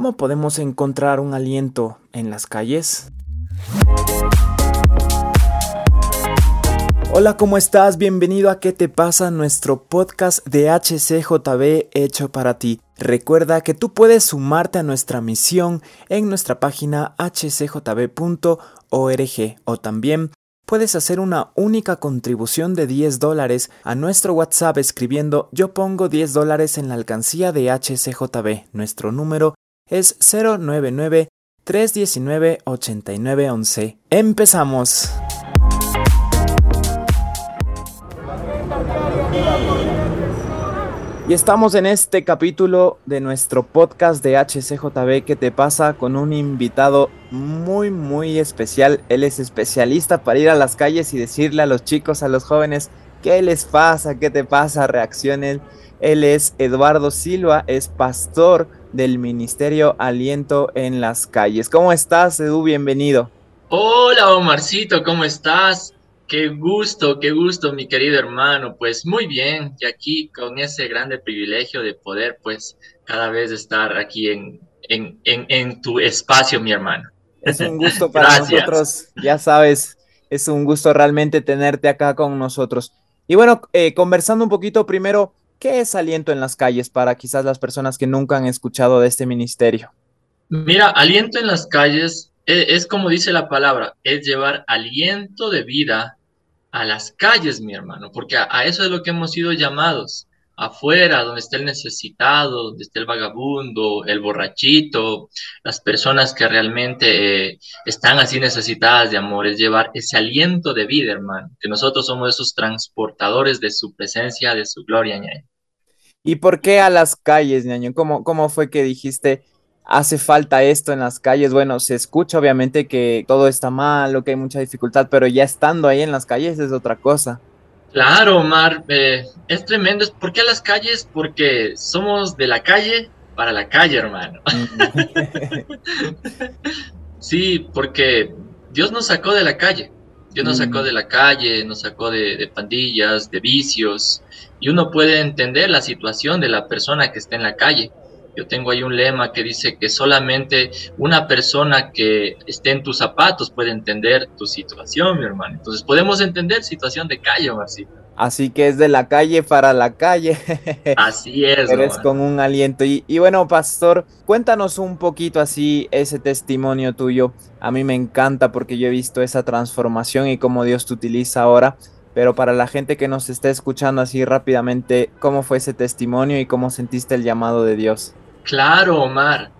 ¿Cómo podemos encontrar un aliento en las calles? Hola, ¿cómo estás? Bienvenido a ¿Qué te pasa? Nuestro podcast de HCJB hecho para ti. Recuerda que tú puedes sumarte a nuestra misión en nuestra página hcjb.org o también puedes hacer una única contribución de 10 dólares a nuestro WhatsApp escribiendo yo pongo 10 dólares en la alcancía de HCJB. Nuestro número es 099 319 8911. Empezamos. Y estamos en este capítulo de nuestro podcast de HCJB que te pasa con un invitado muy muy especial. Él es especialista para ir a las calles y decirle a los chicos, a los jóvenes, ¿qué les pasa? ¿Qué te pasa? Reaccionen. Él es Eduardo Silva, es pastor del Ministerio Aliento en las calles. ¿Cómo estás, Edu? Bienvenido. Hola, Omarcito, ¿cómo estás? Qué gusto, qué gusto, mi querido hermano. Pues muy bien, y aquí con ese grande privilegio de poder, pues, cada vez estar aquí en, en, en, tu espacio, mi hermano. Es un gusto para nosotros, ya sabes, es un gusto realmente tenerte acá con nosotros. Y bueno, eh, conversando un poquito primero, ¿qué es aliento en las calles para quizás las personas que nunca han escuchado de este ministerio? Mira, aliento en las calles es, es como dice la palabra, es llevar aliento de vida a las calles, mi hermano, porque a, eso es lo que hemos sido llamados, afuera, donde está el necesitado, donde está el vagabundo, el borrachito, las personas que realmente eh, están así necesitadas de amor, es llevar ese aliento de vida, hermano, que nosotros somos esos transportadores de su presencia, de su gloria, ñaño. ¿Y por qué a las calles, ñaño? ¿Cómo, cómo fue que dijiste, hace falta esto en las calles. Bueno, se escucha obviamente que todo está mal, que hay mucha dificultad, pero ya estando ahí en las calles es otra cosa. Claro, Omar, eh, es tremendo. ¿Por qué las calles? Porque somos de la calle para la calle, hermano. sí, porque Dios nos sacó de la calle. Dios nos sacó mm. de la calle, nos sacó de, de, pandillas, de vicios, y uno puede entender la situación de la persona que está en la calle. Yo tengo ahí un lema que dice que solamente una persona que esté en tus zapatos puede entender tu situación, mi hermano. Entonces podemos entender situación de calle, Marcito. Así que es de la calle para la calle. Así es. Eres con un aliento. Y, y, bueno, pastor, cuéntanos un poquito así ese testimonio tuyo. A mí me encanta porque yo he visto esa transformación y cómo Dios te utiliza ahora. Pero para la gente que nos está escuchando así rápidamente, ¿cómo fue ese testimonio y cómo sentiste el llamado de Dios? Claro, Omar.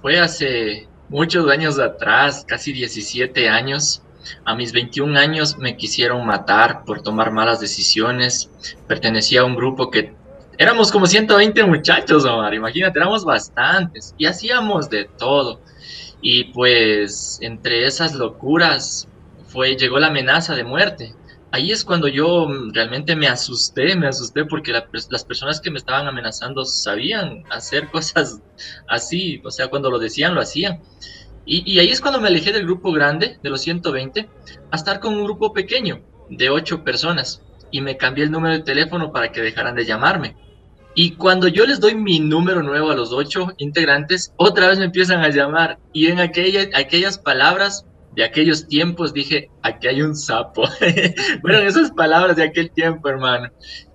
Fue hace muchos años atrás, casi 17 años. A mis 21 años me quisieron matar por tomar malas decisiones. Pertenecía a un grupo que éramos como 120 muchachos, Omar. Imagínate, éramos bastantes y hacíamos de todo. Y pues entre esas locuras fue llegó la amenaza de muerte ahí es cuando yo mm, realmente me asusté, me asusté porque las personas que me estaban amenazando sabían hacer cosas así, o sea, cuando lo decían, lo hacían. Y, ahí es cuando me alejé del grupo grande, de los 120, a estar con un grupo pequeño, de 8 personas, y me cambié el número de teléfono para que dejaran de llamarme. Y cuando yo les doy mi número nuevo a los 8 integrantes, otra vez me empiezan a llamar, y en aquella, aquellas palabras de aquellos tiempos dije, aquí hay un sapo. bueno, esas palabras de aquel tiempo, hermano.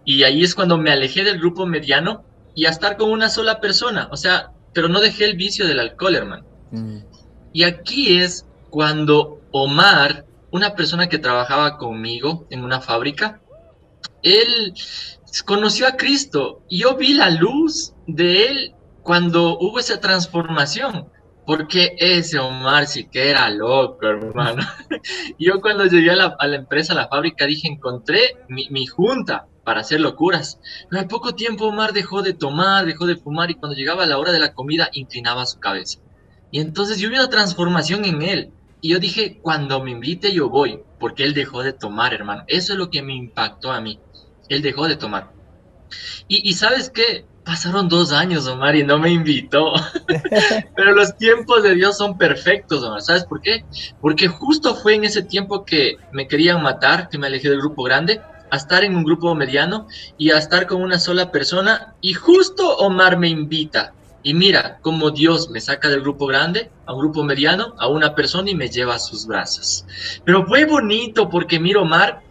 Y ahí es cuando me alejé del grupo mediano y a estar con una sola persona. O sea, pero no dejé el vicio del alcohol, hermano. Mm. Y aquí es cuando Omar, una persona que trabajaba conmigo en una fábrica, él conoció a Cristo y yo vi la luz de él cuando hubo esa transformación. Porque ese Omar sí que era loco, hermano. Yo cuando llegué a la, empresa, a la fábrica, dije, encontré mi, junta para hacer locuras. Pero al poco tiempo Omar dejó de tomar, dejó de fumar y cuando llegaba la hora de la comida inclinaba su cabeza. Y entonces yo vi una transformación en él. Y yo dije, cuando me invite yo voy, porque él dejó de tomar, hermano. Eso es lo que me impactó a mí. Él dejó de tomar. Y, y sabes qué, Pasaron dos años, Omar, y no me invitó. Pero los tiempos de Dios son perfectos, Omar. ¿Sabes por qué? Porque justo fue en ese tiempo que me querían matar, que me alejé del grupo grande, a estar en un grupo mediano y a estar con una sola persona. Y justo Omar me invita. Y mira cómo Dios me saca del grupo grande a un grupo mediano, a una persona y me lleva a sus brazos. Pero fue bonito porque miro Omar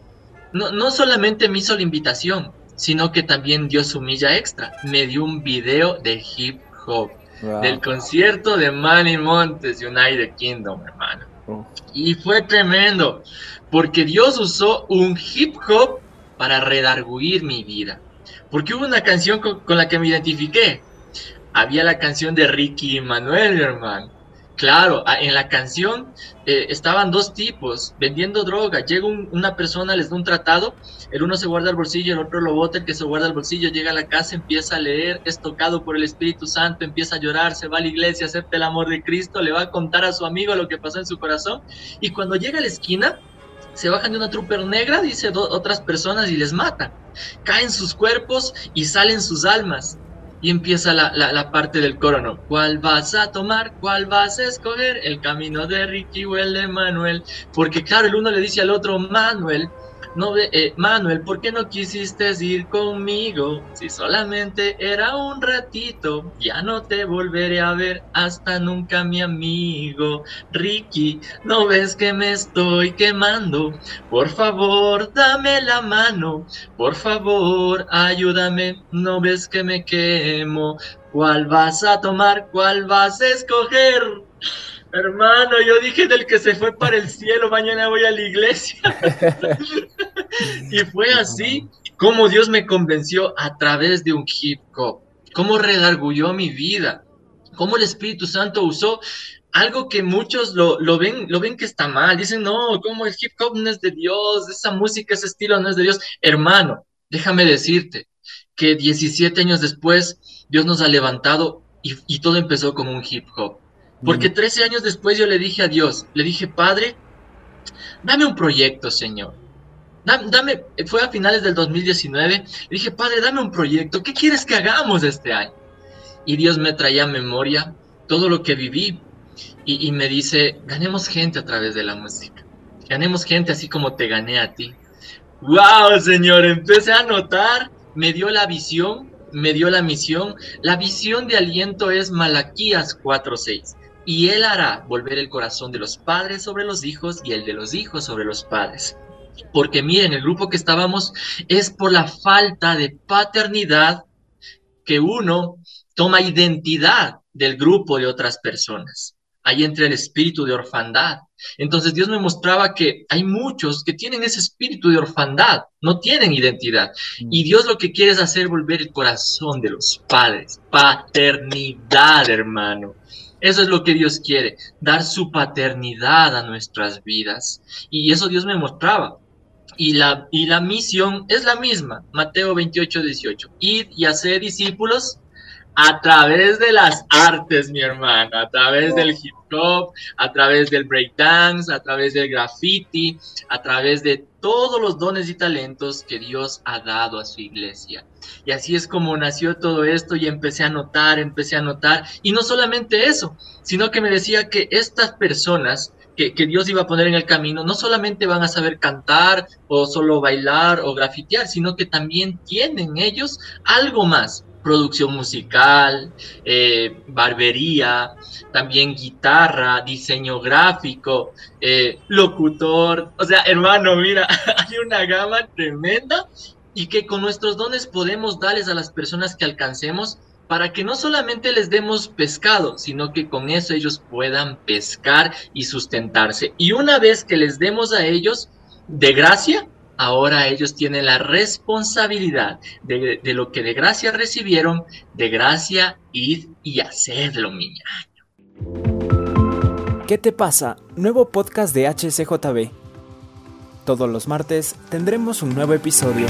no, no solamente me hizo la invitación, sino que también dio su milla extra. Me dio un video de hip hop. Del concierto de Manny Montes United Kingdom, hermano. Y fue tremendo, porque Dios usó un hip hop para redarguir mi vida. Porque hubo una canción con, con la que me identifiqué. Había la canción de Ricky y Manuel, hermano. Claro, en la canción eh, estaban dos tipos vendiendo droga. Llega una persona, les da un tratado, el uno se guarda el bolsillo, el otro lo bota, el que se guarda el bolsillo llega a la casa, empieza a leer, es tocado por el Espíritu Santo, empieza a llorar, se va a la iglesia, acepta el amor de Cristo, le va a contar a su amigo lo que pasó en su corazón. Y cuando llega a la esquina, se bajan de una trooper negra, dice otras personas, y les matan. Caen sus cuerpos y salen sus almas y empieza la, la, parte del coro, ¿no? ¿Cuál vas a tomar? ¿Cuál vas a escoger? ¿El camino de Ricky o el de Manuel? Porque claro, el uno le dice al otro, Manuel, no, eh, Manuel, ¿por qué no quisiste ir conmigo? Si solamente era un ratito, ya no te volveré a ver hasta nunca, mi amigo. Ricky, ¿no ves que me estoy quemando? Por favor, dame la mano. Por favor, ayúdame. ¿No ves que me quemo? ¿Cuál vas a tomar? ¿Cuál vas a escoger? Hermano, yo dije del que se fue para el cielo, mañana voy a la iglesia. y fue así como Dios me convenció a través de un hip hop, cómo redargulló mi vida, cómo el Espíritu Santo usó algo que muchos lo, lo, ven, lo ven que está mal. Dicen, no, como el hip hop no es de Dios, esa música, ese estilo no es de Dios. Hermano, déjame decirte que 17 años después Dios nos ha levantado y, y todo empezó como un hip hop. Porque 13 años después yo le dije a Dios, le dije, Padre, dame un proyecto, Señor. Dame, fue a finales del 2019, le dije, Padre, dame un proyecto, ¿qué quieres que hagamos este año? Y Dios me traía a memoria todo lo que viví y, y me dice, ganemos gente a través de la música, ganemos gente así como te gané a ti. ¡Wow, Señor! Empecé a notar, me dio la visión, me dio la misión. La visión de aliento es Malaquías 4:6 y él hará volver el corazón de los padres sobre los hijos y el de los hijos sobre los padres. Porque miren, el grupo que estábamos es por la falta de paternidad que uno toma identidad del grupo de otras personas. Ahí entra el espíritu de orfandad. Entonces Dios me mostraba que hay muchos que tienen ese espíritu de orfandad, no tienen identidad. Y Dios lo que quiere es hacer volver el corazón de los padres. Paternidad, hermano. Eso es lo que Dios quiere, dar su paternidad a nuestras vidas. Y eso Dios me mostraba. Y la, y la misión es la misma, Mateo 28, 18. Ir y hacer discípulos a través de las artes, mi hermano, a través del hip hop, a través del breakdance, a través del graffiti, a través de todos los dones y talentos que Dios ha dado a su iglesia. Y así es como nació todo esto y empecé a notar, empecé a notar. Y no solamente eso, sino que me decía que estas personas que, que, Dios iba a poner en el camino no solamente van a saber cantar o solo bailar o grafitear, sino que también tienen ellos algo más producción musical, eh, barbería, también guitarra, diseño gráfico, eh, locutor. O sea, hermano, mira, hay una gama tremenda y que con nuestros dones podemos darles a las personas que alcancemos para que no solamente les demos pescado, sino que con eso ellos puedan pescar y sustentarse. Y una vez que les demos a ellos de gracia, ahora ellos tienen la responsabilidad de, lo que de gracia recibieron, de gracia ir y hacerlo, mi ¿Qué te pasa? Nuevo podcast de HCJB. Todos los martes tendremos un nuevo episodio.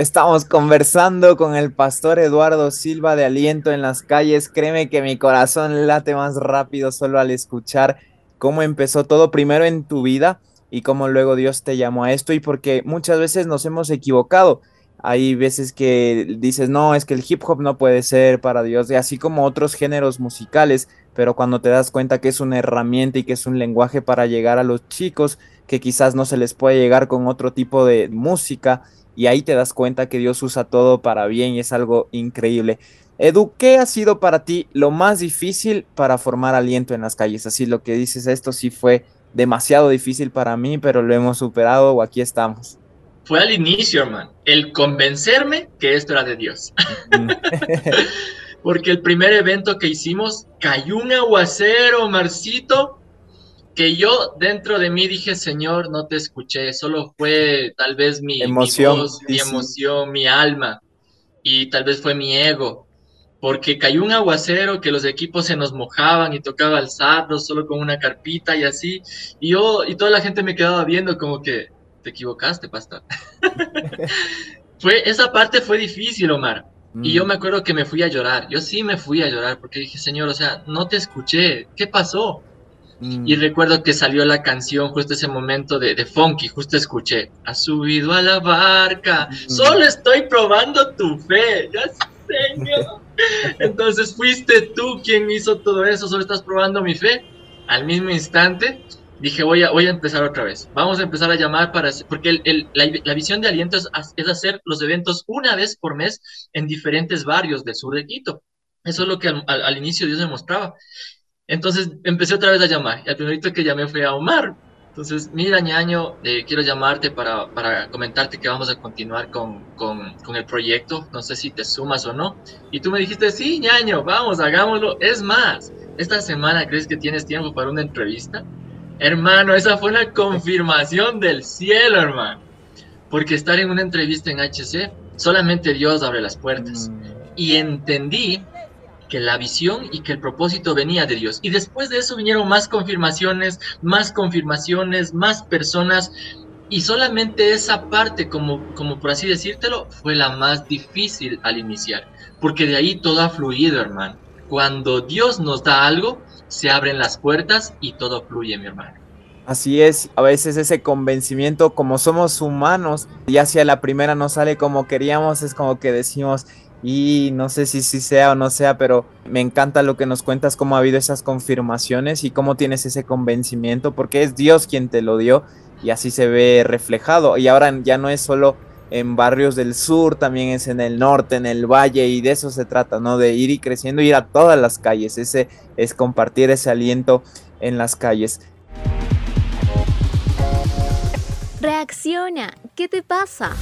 Estamos conversando con el pastor Eduardo Silva de Aliento en las calles. Créeme que mi corazón late más rápido solo al escuchar cómo empezó todo primero en tu vida y cómo luego Dios te llamó a esto y porque muchas veces nos hemos equivocado. Hay veces que dices, no, es que el hip hop no puede ser para Dios, y así como otros géneros musicales, pero cuando te das cuenta que es una herramienta y que es un lenguaje para llegar a los chicos, que quizás no se les puede llegar con otro tipo de música, y ahí te das cuenta que Dios usa todo para bien y es algo increíble. Edu, ¿qué ha sido para ti lo más difícil para formar aliento en las calles? Así lo que dices, esto sí fue demasiado difícil para mí, pero lo hemos superado o aquí estamos. Fue al inicio, hermano, el convencerme que esto era de Dios. Porque el primer evento que hicimos cayó un aguacero, Marcito, que yo dentro de mí dije, Señor, no te escuché, solo fue tal vez mi emoción, mi, emoción, mi alma, y tal vez fue mi ego, porque cayó un aguacero que los equipos se nos mojaban y tocaba alzarlos solo con una carpita y así, y yo y toda la gente me quedaba viendo como que te equivocaste, pastor. fue esa parte fue difícil, Omar. Y yo mm. me acuerdo que me fui a llorar. Yo sí me fui a llorar porque dije, Señor, o sea, no te escuché. ¿Qué pasó? Mm. Y recuerdo que salió la canción justo ese momento de, de Funky, justo escuché, has subido a la barca, mm. solo estoy probando tu fe, ya Señor. Entonces fuiste tú quien hizo todo eso, solo estás probando mi fe. Al mismo instante dije, voy a, voy a empezar otra vez. Vamos a empezar a llamar para... Porque el, la, visión de aliento es, es, hacer los eventos una vez por mes en diferentes barrios del sur de Quito. Eso es lo que al, al inicio Dios me mostraba. Entonces empecé otra vez a llamar. Y el primerito que llamé fue a Omar. Entonces, mira, ñaño, eh, quiero llamarte para, para, comentarte que vamos a continuar con, con, con, el proyecto. No sé si te sumas o no. Y tú me dijiste, sí, ñaño, vamos, hagámoslo. Es más, esta semana crees que tienes tiempo para una entrevista. Hermano, esa fue una confirmación del cielo, hermano. Porque estar en una entrevista en HC, solamente Dios abre las puertas. Mm. Y entendí que la visión y que el propósito venía de Dios. Y después de eso vinieron más confirmaciones, más confirmaciones, más personas. Y solamente esa parte, como, como por así decírtelo, fue la más difícil al iniciar. Porque de ahí todo ha fluido, hermano. Cuando Dios nos da algo, se abren las puertas y todo fluye, mi hermano. Así es, a veces ese convencimiento, como somos humanos, y hacia la primera no sale como queríamos, es como que decimos, y no sé si sí sea o no sea, pero me encanta lo que nos cuentas, cómo ha habido esas confirmaciones y cómo tienes ese convencimiento, porque es Dios quien te lo dio y así se ve reflejado. Y ahora ya no es solo en barrios del sur, también es en el norte, en el valle, y de eso se trata, ¿no? De ir y creciendo, ir a todas las calles, ese es compartir ese aliento en las calles. Reacciona, ¿qué te pasa?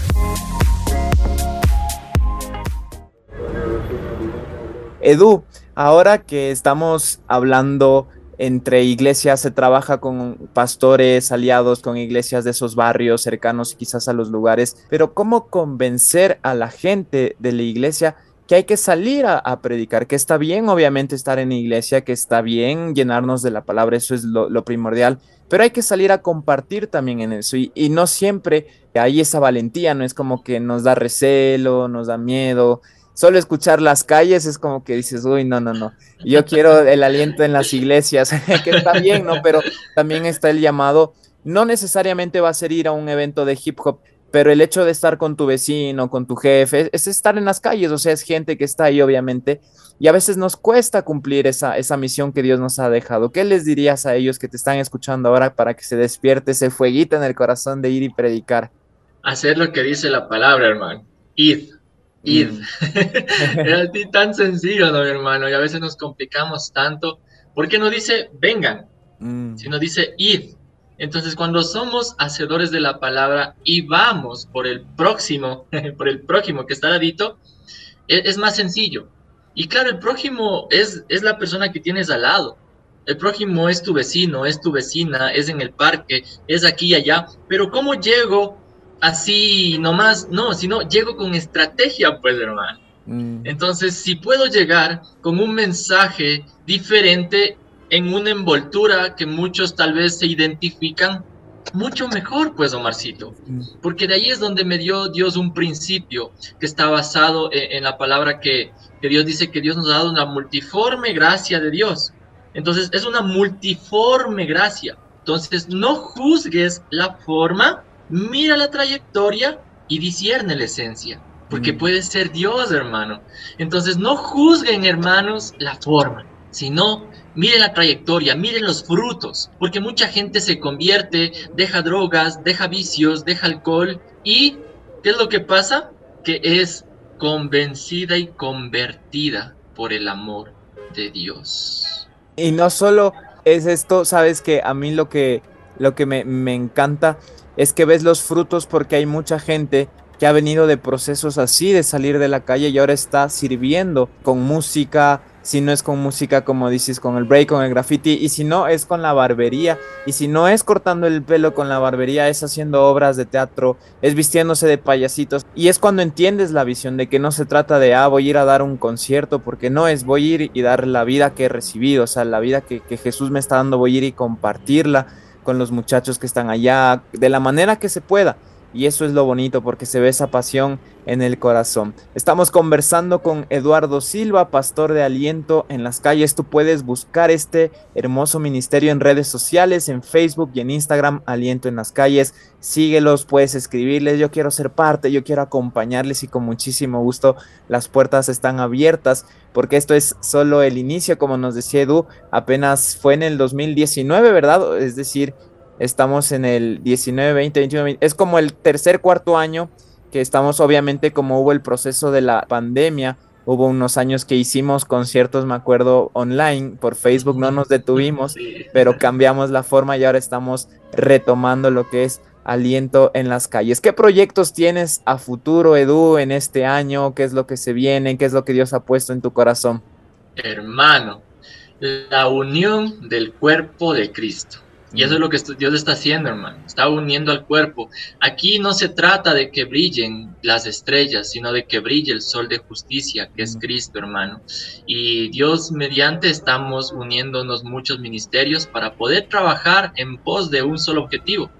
Edu, ahora que estamos hablando entre iglesias, se trabaja con pastores aliados, con iglesias de esos barrios cercanos quizás a los lugares, pero ¿cómo convencer a la gente de la iglesia que hay que salir a, predicar, que está bien obviamente estar en iglesia, que está bien llenarnos de la palabra, eso es lo, primordial, pero hay que salir a compartir también en eso y, y no siempre hay esa valentía, no es como que nos da recelo, nos da miedo, solo escuchar las calles es como que dices, uy, no, no, no. Yo quiero el aliento en las iglesias, que está bien, ¿no? Pero también está el llamado, no necesariamente va a ser ir a un evento de hip hop, pero el hecho de estar con tu vecino, con tu jefe, es estar en las calles, o sea, es gente que está ahí, obviamente, y a veces nos cuesta cumplir esa, esa misión que Dios nos ha dejado. ¿Qué les dirías a ellos que te están escuchando ahora para que se despierte ese fueguito en el corazón de ir y predicar? Hacer lo que dice la palabra, hermano. Ir id. Mm. es tan sencillo, ¿no, mi hermano? Y a veces nos complicamos tanto. ¿Por qué no dice vengan? Mm. Sino dice id. Entonces, cuando somos hacedores de la palabra y vamos por el próximo, por el prójimo que está ladito, es, es, más sencillo. Y claro, el prójimo es, es la persona que tienes al lado. El prójimo es tu vecino, es tu vecina, es en el parque, es aquí y allá. Pero ¿cómo llego así nomás, no, sino llego con estrategia, pues, hermano. Mm. Entonces, si puedo llegar con un mensaje diferente en una envoltura que muchos tal vez se identifican, mucho mejor, pues, Omarcito. Mm. Porque de ahí es donde me dio Dios un principio que está basado en, en la palabra que, que Dios dice que Dios nos ha dado una multiforme gracia de Dios. Entonces, es una multiforme gracia. Entonces, no juzgues la forma, mira la trayectoria y discierne la esencia, porque mm. puede ser Dios, hermano. Entonces no juzguen, hermanos, la forma, sino miren la trayectoria, miren los frutos, porque mucha gente se convierte, deja drogas, deja vicios, deja alcohol y ¿Qué es lo que pasa? Que es convencida y convertida por el amor de Dios. Y no solo es esto, sabes que a mí lo que, lo que me, me encanta es que ves los frutos porque hay mucha gente que ha venido de procesos así, de salir de la calle y ahora está sirviendo con música, si no es con música como dices, con el break, con el graffiti, y si no es con la barbería, y si no es cortando el pelo con la barbería, es haciendo obras de teatro, es vistiéndose de payasitos, y es cuando entiendes la visión de que no se trata de, ah, voy a ir a dar un concierto, porque no es, voy a ir y dar la vida que he recibido, o sea, la vida que, que Jesús me está dando, voy a ir y compartirla con los muchachos que están allá, de la manera que se pueda. Y eso es lo bonito porque se ve esa pasión en el corazón. Estamos conversando con Eduardo Silva, pastor de aliento en las calles. Tú puedes buscar este hermoso ministerio en redes sociales, en Facebook y en Instagram, Aliento en las calles. Síguelos, puedes escribirles, yo quiero ser parte, yo quiero acompañarles y con muchísimo gusto las puertas están abiertas porque esto es solo el inicio, como nos decía Edu, apenas fue en el 2019, ¿verdad? Es decir, Estamos en el 19, 20, 21, 20. Es como el tercer, cuarto año que estamos, obviamente, como hubo el proceso de la pandemia. Hubo unos años que hicimos conciertos, me acuerdo, online, por Facebook no nos detuvimos, pero cambiamos la forma y ahora estamos retomando lo que es aliento en las calles. ¿Qué proyectos tienes a futuro, Edu, en este año? ¿Qué es lo que se viene? ¿Qué es lo que Dios ha puesto en tu corazón? Hermano, la unión del cuerpo de Cristo. Y eso es lo que Dios está haciendo, hermano. Está uniendo al cuerpo. Aquí no se trata de que brillen las estrellas, sino de que brille el sol de justicia, que es Cristo, hermano. Y Dios mediante estamos uniéndonos muchos ministerios para poder trabajar en pos de un solo objetivo,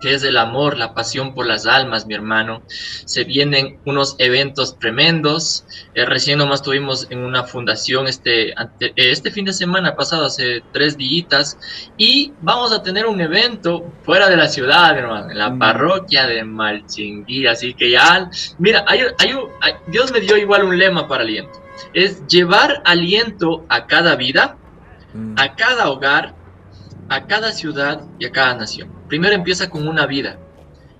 que es el amor, la pasión por las almas, mi hermano. Se vienen unos eventos tremendos. Eh, recién nomás tuvimos en una fundación este, este fin de semana pasado, hace tres días, y vamos a tener un evento fuera de la ciudad, hermano, en la mm. parroquia de Malchinguí. Así que ya, mira, hay, hay, Dios me dio igual un lema para aliento. Es llevar aliento a cada vida, mm. a cada hogar, a cada ciudad y a cada nación. Primero empieza con una vida.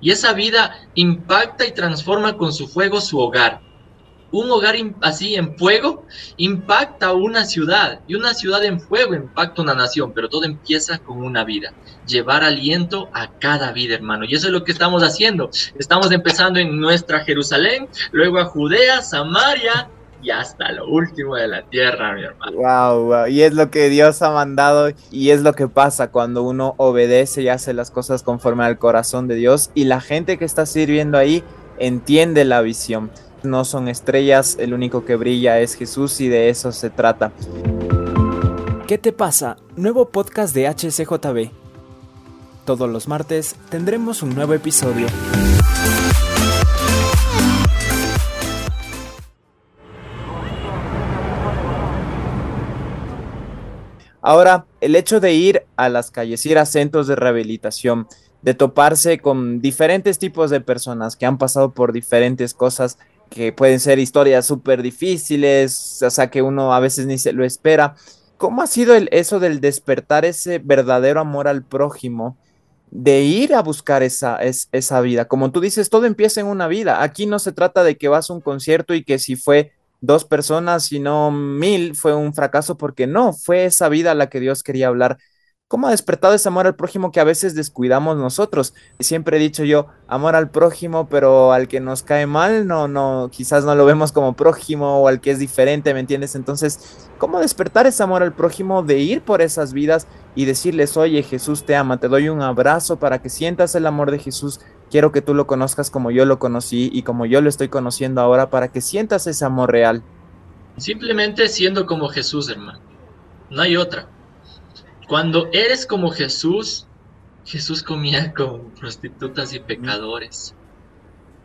Y esa vida impacta y transforma con su fuego su hogar. Un hogar así en fuego impacta una ciudad y una ciudad en fuego impacta una nación, pero todo empieza con una vida. Llevar aliento a cada vida, hermano. Y eso es lo que estamos haciendo. Estamos empezando en nuestra Jerusalén, luego a Judea, Samaria, y hasta lo último de la tierra, mi hermano. Wow, wow, y es lo que Dios ha mandado y es lo que pasa cuando uno obedece y hace las cosas conforme al corazón de Dios y la gente que está sirviendo ahí entiende la visión. No son estrellas, el único que brilla es Jesús y de eso se trata. ¿Qué te pasa? Nuevo podcast de HCJB. Todos los martes tendremos un nuevo episodio. Ahora, el hecho de ir a las calles, ir a centros de rehabilitación, de toparse con diferentes tipos de personas que han pasado por diferentes cosas, que pueden ser historias súper difíciles, o sea, que uno a veces ni se lo espera. ¿Cómo ha sido el, eso del despertar ese verdadero amor al prójimo? de ir a buscar esa, esa vida. Como tú dices, todo empieza en una vida. Aquí no se trata de que vas a un concierto y que si fue dos personas, sino mil, fue un fracaso porque no, fue esa vida a la que Dios quería hablar. ¿Cómo ha despertado ese amor al prójimo que a veces descuidamos nosotros? Siempre he dicho yo, amor al prójimo, pero al que nos cae mal, no, no, quizás no lo vemos como prójimo o al que es diferente, ¿me entiendes? Entonces, ¿cómo despertar ese amor al prójimo de ir por esas vidas y decirles, oye, Jesús te ama, te doy un abrazo para que sientas el amor de Jesús Quiero que tú lo conozcas como yo lo conocí y como yo lo estoy conociendo ahora para que sientas ese amor real. Simplemente siendo como Jesús, hermano. No hay otra. Cuando eres como Jesús, Jesús comía con prostitutas y pecadores.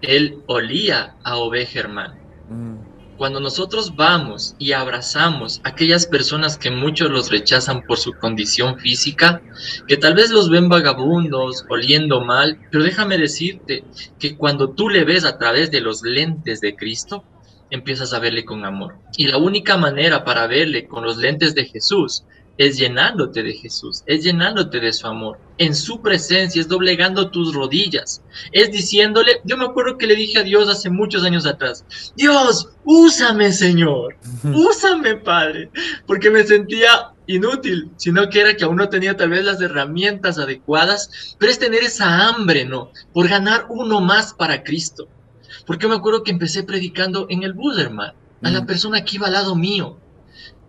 Él olía a oveja, hermano. Mm cuando nosotros vamos y abrazamos a aquellas personas que muchos los rechazan por su condición física, que tal vez los ven vagabundos, oliendo mal, pero déjame decirte que cuando tú le ves a través de los lentes de Cristo, empiezas a verle con amor. Y la única manera para verle con los lentes de Jesús es llenándote de Jesús, es llenándote de su amor. En su presencia es doblegando tus rodillas, es diciéndole, yo me acuerdo que le dije a Dios hace muchos años atrás, Dios, úsame Señor, úsame Padre, porque me sentía inútil, sino que era que aún no tenía tal vez las herramientas adecuadas, pero es tener esa hambre, ¿no? Por ganar uno más para Cristo. Porque me acuerdo que empecé predicando en el bus, hermano, a la persona que iba al lado mío.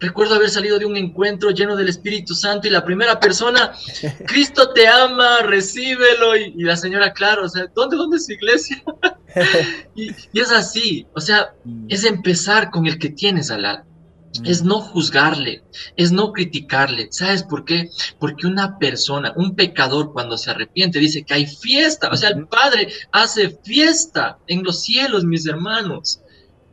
Recuerdo haber salido de un encuentro lleno del Espíritu Santo y la primera persona, Cristo te ama, recíbelo. Y, la señora, claro, o sea, ¿dónde, dónde es su iglesia? y, y, es así, o sea, mm. es empezar con el que tienes al lado es no juzgarle, es no criticarle. ¿Sabes por qué? Porque una persona, un pecador cuando se arrepiente dice que hay fiesta, o sea, el Padre hace fiesta en los cielos, mis hermanos.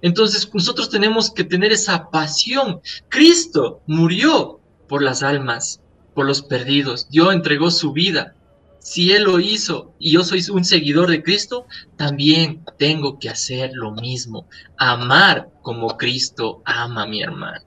Entonces nosotros tenemos que tener esa pasión. Cristo murió por las almas, por los perdidos. Dios entregó su vida si Él lo hizo y yo soy un seguidor de Cristo, también tengo que hacer lo mismo, amar como Cristo ama a mi hermano.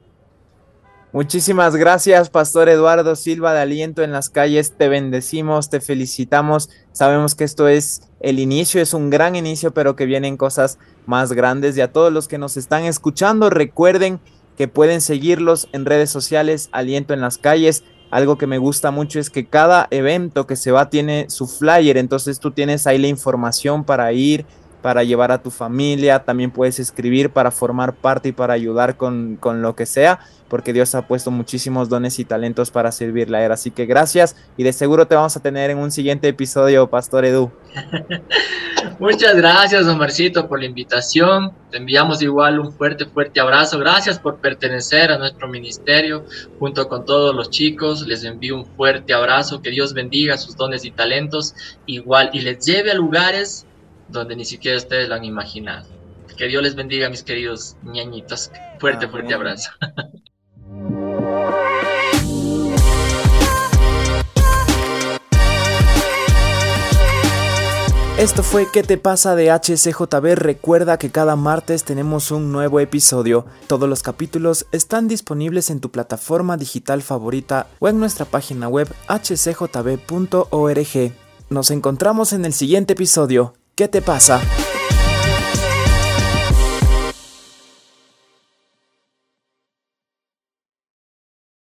Muchísimas gracias, Pastor Eduardo Silva de Aliento en las calles. Te bendecimos, te felicitamos. Sabemos que esto es el inicio, es un gran inicio, pero que vienen cosas más grandes. Y a todos los que nos están escuchando, recuerden que pueden seguirlos en redes sociales, Aliento en las calles. Algo que me gusta mucho es que cada evento que se va tiene su flyer, entonces tú tienes ahí la información para ir, para llevar a tu familia, también puedes escribir para formar parte y para ayudar con, con lo que sea porque Dios ha puesto muchísimos dones y talentos para servirle a Él. Así que gracias y de seguro te vamos a tener en un siguiente episodio, Pastor Edu. Muchas gracias, Omarcito, por la invitación. Te enviamos igual un fuerte, fuerte abrazo. Gracias por pertenecer a nuestro ministerio junto con todos los chicos. Les envío un fuerte abrazo. Que Dios bendiga sus dones y talentos igual y les lleve a lugares donde ni siquiera ustedes lo han imaginado. Que Dios les bendiga, mis queridos ñañitos. Fuerte, fuerte abrazo. Esto fue ¿Qué te pasa de HCJB? Recuerda que cada martes tenemos un nuevo episodio. Todos los capítulos están disponibles en tu plataforma digital favorita o en nuestra página web hcjb.org. Nos encontramos en el siguiente episodio. ¿Qué te pasa?